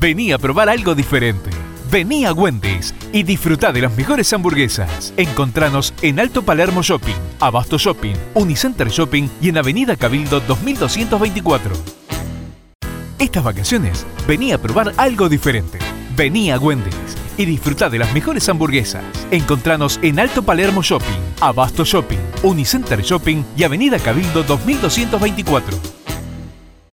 Vení a probar algo diferente. Vení a Wendy's y disfruta de las mejores hamburguesas. Encontranos en Alto Palermo Shopping, Abasto Shopping, Unicenter Shopping y en Avenida Cabildo 2224. Estas vacaciones, vení a probar algo diferente. Vení a Wendy's y disfruta de las mejores hamburguesas. Encontranos en Alto Palermo Shopping, Abasto Shopping, Unicenter Shopping y Avenida Cabildo 2224.